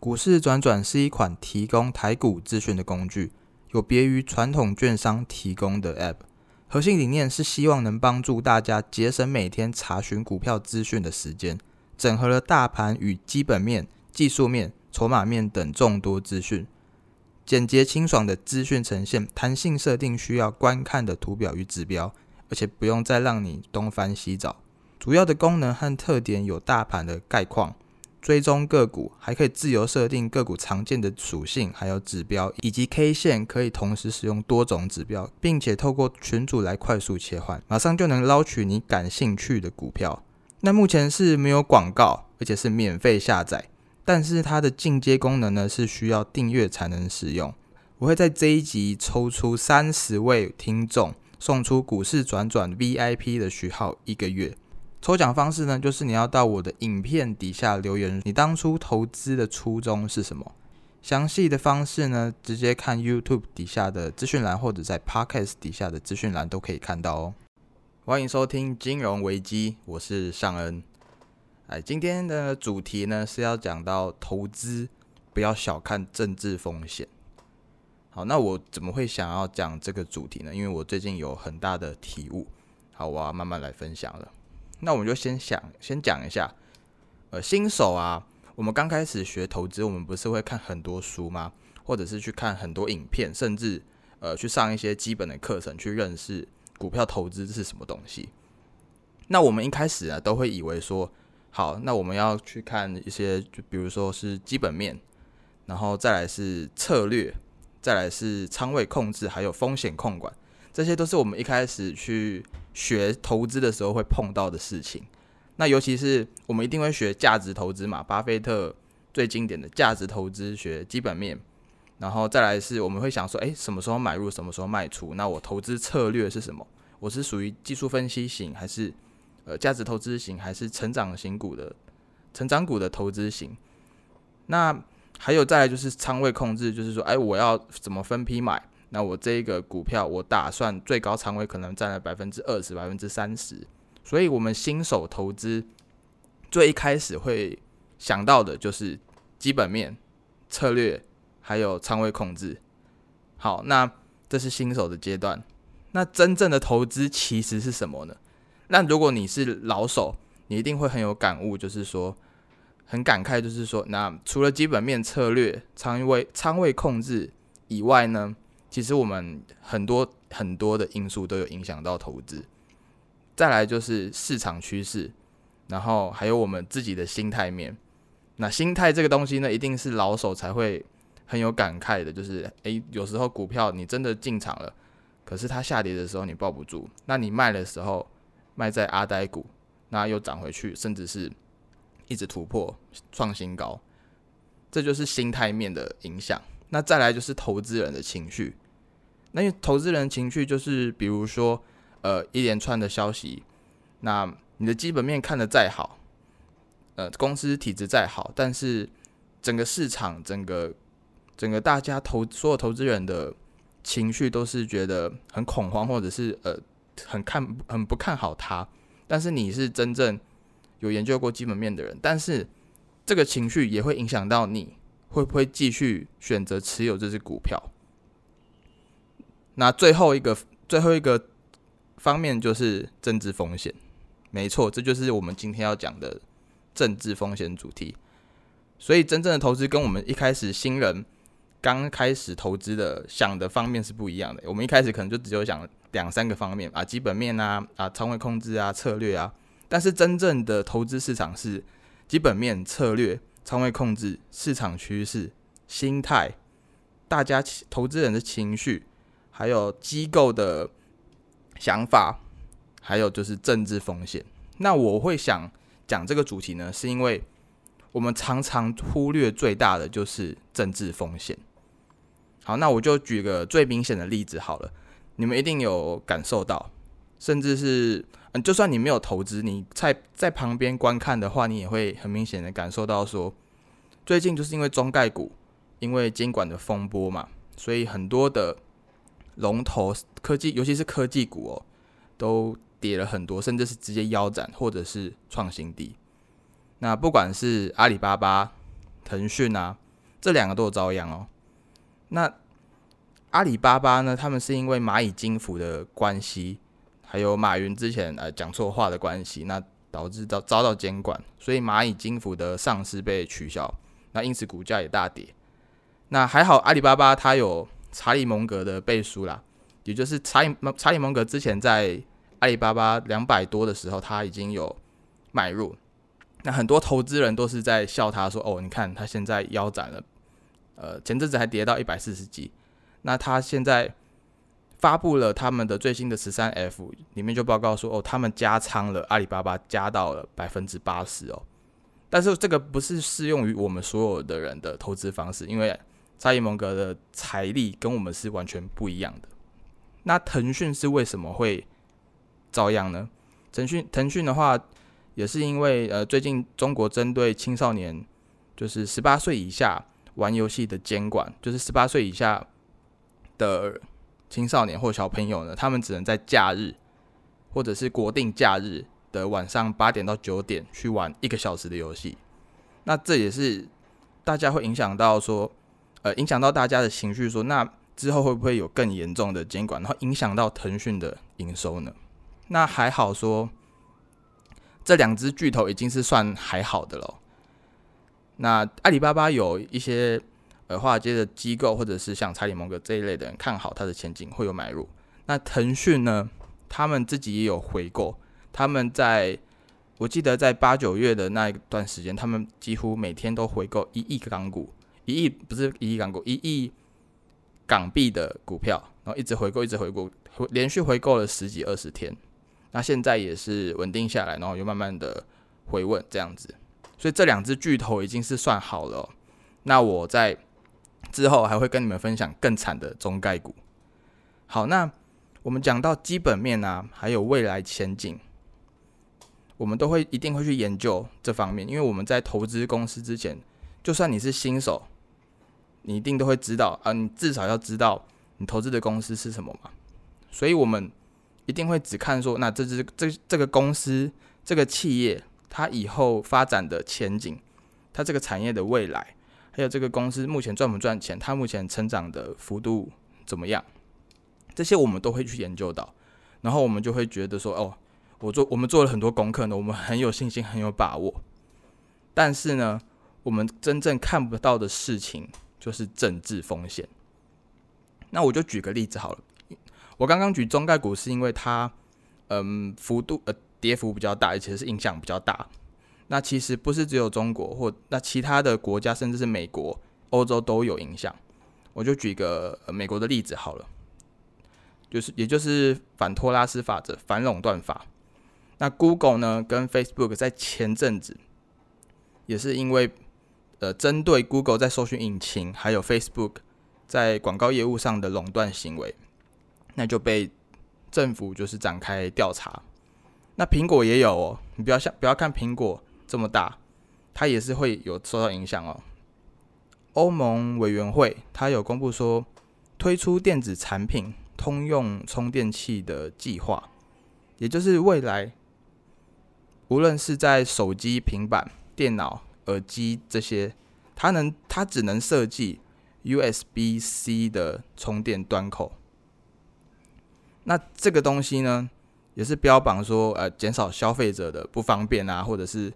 股市转转是一款提供台股资讯的工具，有别于传统券商提供的 App。核心理念是希望能帮助大家节省每天查询股票资讯的时间，整合了大盘与基本面、技术面、筹码面等众多资讯，简洁清爽的资讯呈现，弹性设定需要观看的图表与指标，而且不用再让你东翻西找。主要的功能和特点有大盘的概况。追踪个股，还可以自由设定个股常见的属性，还有指标，以及 K 线可以同时使用多种指标，并且透过群组来快速切换，马上就能捞取你感兴趣的股票。那目前是没有广告，而且是免费下载，但是它的进阶功能呢是需要订阅才能使用。我会在这一集抽出三十位听众，送出股市转转 VIP 的序号一个月。抽奖方式呢，就是你要到我的影片底下留言，你当初投资的初衷是什么？详细的方式呢，直接看 YouTube 底下的资讯栏，或者在 Podcast 底下的资讯栏都可以看到哦。欢迎收听金融危机，我是尚恩。哎，今天的主题呢是要讲到投资，不要小看政治风险。好，那我怎么会想要讲这个主题呢？因为我最近有很大的体悟，好，我要慢慢来分享了。那我们就先想，先讲一下，呃，新手啊，我们刚开始学投资，我们不是会看很多书吗？或者是去看很多影片，甚至呃去上一些基本的课程，去认识股票投资是什么东西。那我们一开始啊，都会以为说，好，那我们要去看一些，就比如说是基本面，然后再来是策略，再来是仓位控制，还有风险控管。这些都是我们一开始去学投资的时候会碰到的事情。那尤其是我们一定会学价值投资嘛，巴菲特最经典的价值投资学基本面。然后再来是我们会想说，诶，什么时候买入，什么时候卖出？那我投资策略是什么？我是属于技术分析型，还是呃价值投资型，还是成长型股的成长股的投资型？那还有再来就是仓位控制，就是说，哎，我要怎么分批买？那我这个股票，我打算最高仓位可能占了百分之二十、百分之三十，所以我们新手投资最一开始会想到的就是基本面、策略，还有仓位控制。好，那这是新手的阶段。那真正的投资其实是什么呢？那如果你是老手，你一定会很有感悟，就是说很感慨，就是说，那除了基本面、策略、仓位、仓位控制以外呢？其实我们很多很多的因素都有影响到投资，再来就是市场趋势，然后还有我们自己的心态面。那心态这个东西呢，一定是老手才会很有感慨的。就是诶，有时候股票你真的进场了，可是它下跌的时候你抱不住，那你卖的时候卖在阿呆股，那又涨回去，甚至是一直突破创新高，这就是心态面的影响。那再来就是投资人的情绪，因为投资人情绪就是比如说，呃，一连串的消息，那你的基本面看得再好，呃，公司体质再好，但是整个市场、整个整个大家投所有投资人的情绪都是觉得很恐慌，或者是呃很看很不看好它，但是你是真正有研究过基本面的人，但是这个情绪也会影响到你。会不会继续选择持有这只股票？那最后一个最后一个方面就是政治风险。没错，这就是我们今天要讲的政治风险主题。所以，真正的投资跟我们一开始新人刚开始投资的想的方面是不一样的。我们一开始可能就只有想两三个方面啊，基本面啊，啊，仓位控制啊，策略啊。但是，真正的投资市场是基本面、策略。仓位控制、市场趋势、心态、大家投资人的情绪，还有机构的想法，还有就是政治风险。那我会想讲这个主题呢，是因为我们常常忽略最大的就是政治风险。好，那我就举个最明显的例子好了，你们一定有感受到，甚至是。嗯，就算你没有投资，你在在旁边观看的话，你也会很明显的感受到说，最近就是因为中概股因为监管的风波嘛，所以很多的龙头科技，尤其是科技股哦，都跌了很多，甚至是直接腰斩或者是创新低。那不管是阿里巴巴、腾讯啊，这两个都遭殃哦。那阿里巴巴呢？他们是因为蚂蚁金服的关系，还有马云之前呃讲错话的关系，那导致遭遭到监管，所以蚂蚁金服的上市被取消，那因此股价也大跌。那还好，阿里巴巴它有查理蒙格的背书啦，也就是查理查理蒙格之前在阿里巴巴两百多的时候，他已经有买入。那很多投资人都是在笑他说：“哦，你看他现在腰斩了，呃，前阵子还跌到一百四十几。那他现在发布了他们的最新的十三 F，里面就报告说，哦，他们加仓了阿里巴巴，加到了百分之八十哦。但是这个不是适用于我们所有的人的投资方式，因为查理蒙格的财力跟我们是完全不一样的。那腾讯是为什么会遭殃呢？腾讯腾讯的话。也是因为呃，最近中国针对青少年，就是十八岁以下玩游戏的监管，就是十八岁以下的青少年或小朋友呢，他们只能在假日或者是国定假日的晚上八点到九点去玩一个小时的游戏。那这也是大家会影响到说，影响到大家的情绪，说那之后会不会有更严重的监管，然后影响到腾讯的营收呢？那还好说。这两只巨头已经是算还好的了。那阿里巴巴有一些呃华尔街的机构，或者是像查理蒙格这一类的人看好它的前景，会有买入。那腾讯呢，他们自己也有回购。他们在我记得在八九月的那一段时间，他们几乎每天都回购一亿港股，一亿不是一亿港股，一亿港币的股票，然后一直回购，一直回购，连续回购了十几二十天。那现在也是稳定下来，然后又慢慢的回稳这样子，所以这两只巨头已经是算好了。那我在之后还会跟你们分享更惨的中概股。好，那我们讲到基本面啊，还有未来前景，我们都会一定会去研究这方面，因为我们在投资公司之前，就算你是新手，你一定都会知道啊，你至少要知道你投资的公司是什么嘛。所以我们。一定会只看说，那这只这这个公司这个企业它以后发展的前景，它这个产业的未来，还有这个公司目前赚不赚钱，它目前成长的幅度怎么样，这些我们都会去研究到，然后我们就会觉得说，哦，我做我们做了很多功课呢，我们很有信心，很有把握。但是呢，我们真正看不到的事情就是政治风险。那我就举个例子好了。我刚刚举中概股是因为它，嗯，幅度呃跌幅比较大，而且是影响比较大。那其实不是只有中国或那其他的国家，甚至是美国、欧洲都有影响。我就举个美国的例子好了，就是也就是反托拉斯法则、反垄断法。那 Google 呢跟 Facebook 在前阵子也是因为呃针对 Google 在搜寻引擎还有 Facebook 在广告业务上的垄断行为。那就被政府就是展开调查。那苹果也有哦，你不要像不要看苹果这么大，它也是会有受到影响哦。欧盟委员会它有公布说，推出电子产品通用充电器的计划，也就是未来无论是在手机、平板、电脑、耳机这些，它能它只能设计 USB C 的充电端口。那这个东西呢，也是标榜说，呃，减少消费者的不方便啊，或者是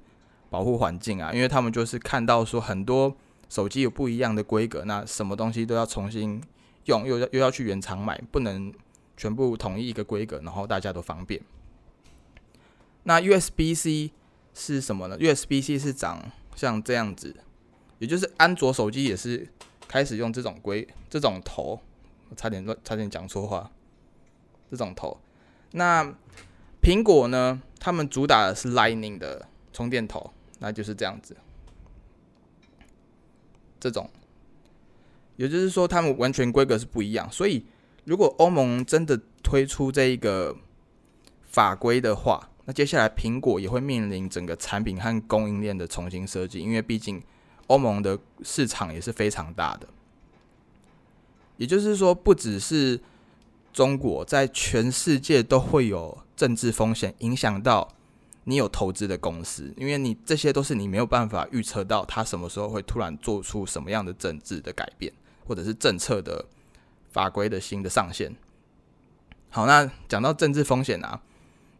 保护环境啊，因为他们就是看到说很多手机有不一样的规格，那什么东西都要重新用，又要又要去原厂买，不能全部统一一个规格，然后大家都方便。那 USB C 是什么呢？USB C 是长像这样子，也就是安卓手机也是开始用这种规这种头，差点乱，差点讲错话。这种头，那苹果呢？他们主打的是 Lightning 的充电头，那就是这样子。这种，也就是说，他们完全规格是不一样。所以，如果欧盟真的推出这一个法规的话，接下来苹果也会面临整个产品和供应链的重新设计，因为毕竟欧盟的市场也是非常大的。也就是说，不只是。中国在全世界都会有政治风险，影响到你有投资的公司，因为你这些都是你没有办法预测到它什么时候会突然做出什么样的政治的改变，或者是政策的法规的新的上限。好，那讲到政治风险啊，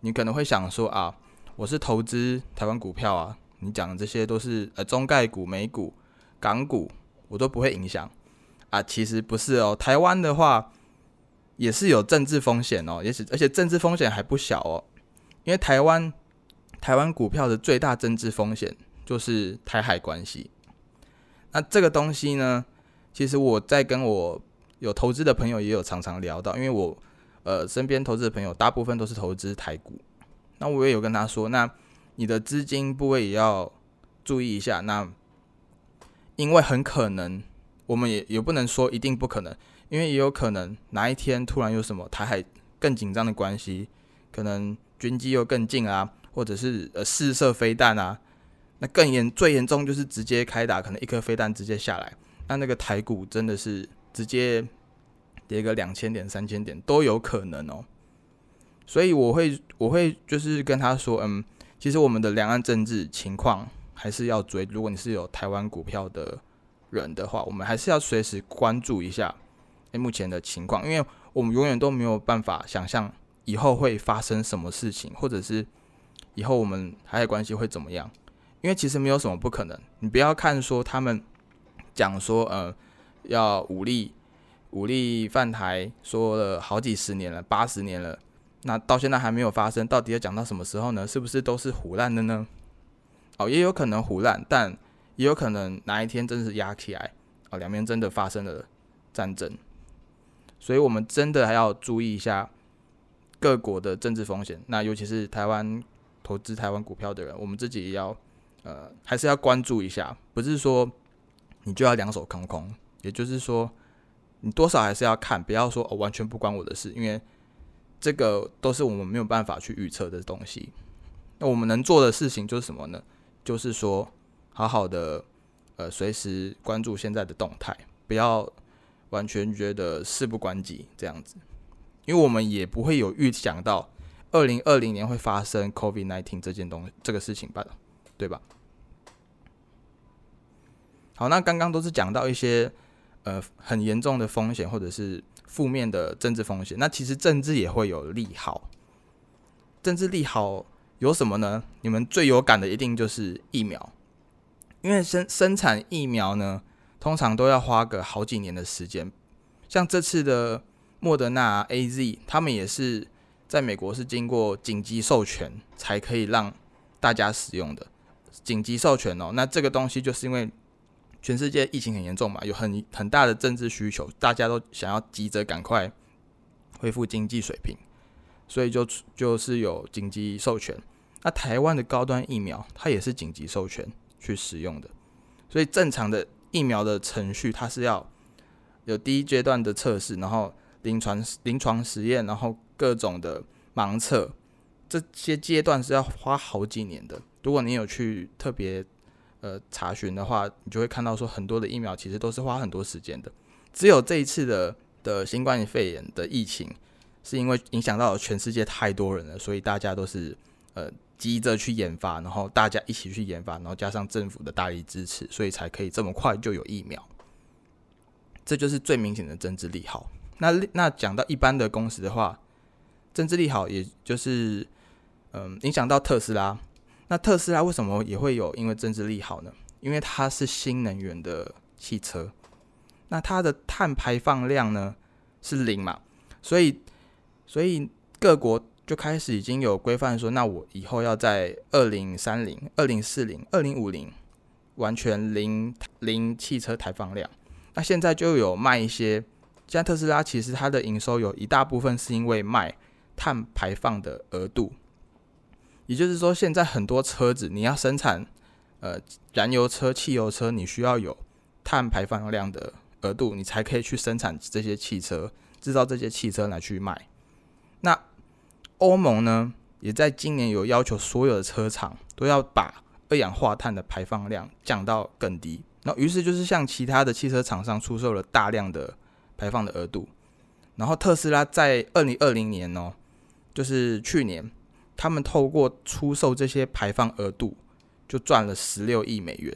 你可能会想说啊，我是投资台湾股票啊，你讲的这些都是呃中概股、美股、港股，我都不会影响啊。其实不是哦，台湾的话也是有政治风险哦，也是而且政治风险还不小哦，因为台湾。台湾股票的最大政治风险就是台海关系。那这个东西呢，其实我在跟我有投资的朋友也有常常聊到，因为我呃身边投资的朋友大部分都是投资台股。那我也有跟他说，那你的资金部位也要注意一下。那因为很可能，我们也也不能说一定不可能，因为也有可能哪一天突然有什么台海更紧张的关系，可能军机又更近啊。或者是呃试射飞弹啊，那更严最严重就是直接开打，可能一颗飞弹直接下来，那那个台股真的是直接跌个两千点、三千点都有可能哦。所以我会我会就是跟他说，嗯，其实我们的两岸政治情况还是要追。如果你是有台湾股票的人的话，我们还是要随时关注一下诶目前的情况，因为我们永远都没有办法想象以后会发生什么事情，或者是。以后我们海海关系会怎么样？因为其实没有什么不可能。你不要看说他们讲说，呃，要武力武力犯台，说了好几十年了，八十年了，那到现在还没有发生，到底要讲到什么时候呢？是不是都是胡乱的呢？哦，也有可能胡乱，但也有可能哪一天真是压起来，哦，两边真的发生了战争。所以我们真的还要注意一下各国的政治风险，那尤其是台湾。投资台湾股票的人，我们自己也要，呃，还是要关注一下。不是说你就要两手空空，也就是说，你多少还是要看，不要说哦完全不关我的事，因为这个都是我们没有办法去预测的东西。那我们能做的事情就是什么呢？就是说，好好的，呃，随时关注现在的动态，不要完全觉得事不关己这样子，因为我们也不会有预想到。二零二零年会发生 COVID nineteen 这件东这个事情吧，对吧？好，那刚刚都是讲到一些呃很严重的风险或者是负面的政治风险，那其实政治也会有利好。政治利好有什么呢？你们最有感的一定就是疫苗，因为生生产疫苗呢，通常都要花个好几年的时间。像这次的莫德纳 A Z，他们也是。在美国是经过紧急授权才可以让大家使用的紧急授权哦。那这个东西就是因为全世界疫情很严重嘛，有很很大的政治需求，大家都想要急着赶快恢复经济水平，所以就就是有紧急授权。那台湾的高端疫苗它也是紧急授权去使用的，所以正常的疫苗的程序它是要有第一阶段的测试，然后临床临床实验，然后。各种的盲测，这些阶段是要花好几年的。如果你有去特别呃查询的话，你就会看到说很多的疫苗其实都是花很多时间的。只有这一次的的新冠肺炎的疫情，是因为影响到全世界太多人了，所以大家都是呃急着去研发，然后大家一起去研发，然后加上政府的大力支持，所以才可以这么快就有疫苗。这就是最明显的政治利好。那那讲到一般的公司的话，政治利好，也就是嗯，影响到特斯拉。那特斯拉为什么也会有因为政治利好呢？因为它是新能源的汽车，那它的碳排放量呢是零嘛，所以所以各国就开始已经有规范说，那我以后要在二零三零、二零四零、二零五零完全零零汽车排放量。那现在就有卖一些，现在特斯拉其实它的营收有一大部分是因为卖。碳排放的额度，也就是说，现在很多车子你要生产，呃，燃油车、汽油车，你需要有碳排放量的额度，你才可以去生产这些汽车，制造这些汽车来去卖。那欧盟呢，也在今年有要求所有的车厂都要把二氧化碳的排放量降到更低。那于是就是向其他的汽车厂商出售了大量的排放的额度，然后特斯拉在二零二零年哦。就是去年，他们透过出售这些排放额度，就赚了十六亿美元，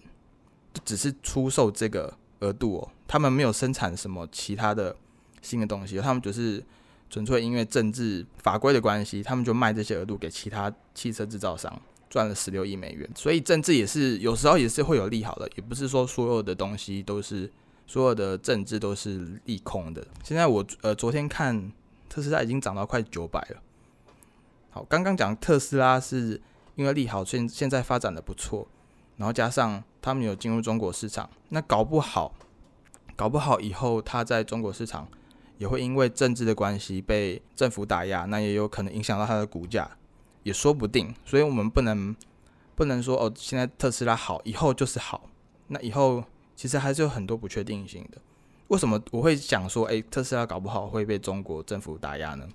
只是出售这个额度哦，他们没有生产什么其他的新的东西，他们只是纯粹因为政治法规的关系，他们就卖这些额度给其他汽车制造商。赚了十六亿美元，所以政治也是有时候也是会有利好的，也不是说所有的东西都是所有的政治都是利空的。现在我呃昨天看特斯拉已经涨到快九百了。好，刚刚讲特斯拉是因为利好，现现在发展的不错，然后加上他们有进入中国市场，那搞不好搞不好以后它在中国市场也会因为政治的关系被政府打压，那也有可能影响到它的股价。也说不定，所以我们不能不能说哦，现在特斯拉好，以后就是好。那以后其实还是有很多不确定性的。为什么我会想说，诶，特斯拉搞不好会被中国政府打压呢？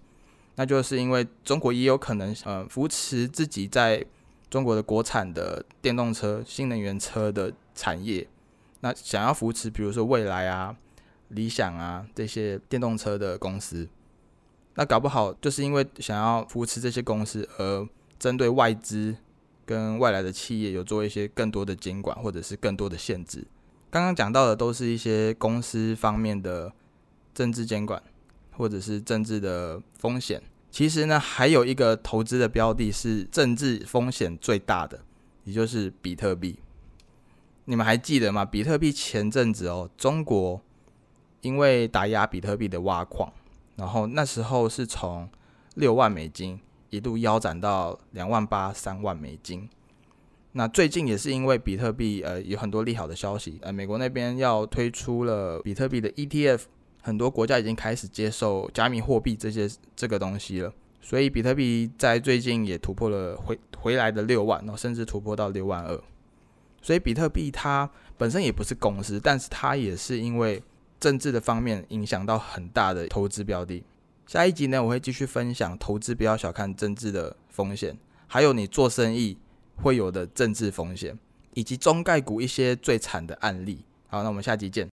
那就是因为中国也有可能呃扶持自己在中国的国产的电动车、新能源车的产业。那想要扶持，比如说蔚来啊、理想啊这些电动车的公司。那搞不好就是因为想要扶持这些公司，而针对外资跟外来的企业有做一些更多的监管，或者是更多的限制。刚刚讲到的都是一些公司方面的政治监管，或者是政治的风险。其实呢，还有一个投资的标的是政治风险最大的，也就是比特币。你们还记得吗？比特币前阵子哦，中国因为打压比特币的挖矿。然后那时候是从六万美金一度腰斩到两万八、三万美金。那最近也是因为比特币呃有很多利好的消息，呃美国那边要推出了比特币的 ETF，很多国家已经开始接受加密货币这些这个东西了，所以比特币在最近也突破了回回来的六万，然后甚至突破到六万二。所以比特币它本身也不是公司，但是它也是因为。政治的方面影响到很大的投资标的。下一集呢，我会继续分享投资不要小看政治的风险，还有你做生意会有的政治风险，以及中概股一些最惨的案例。好，那我们下集见。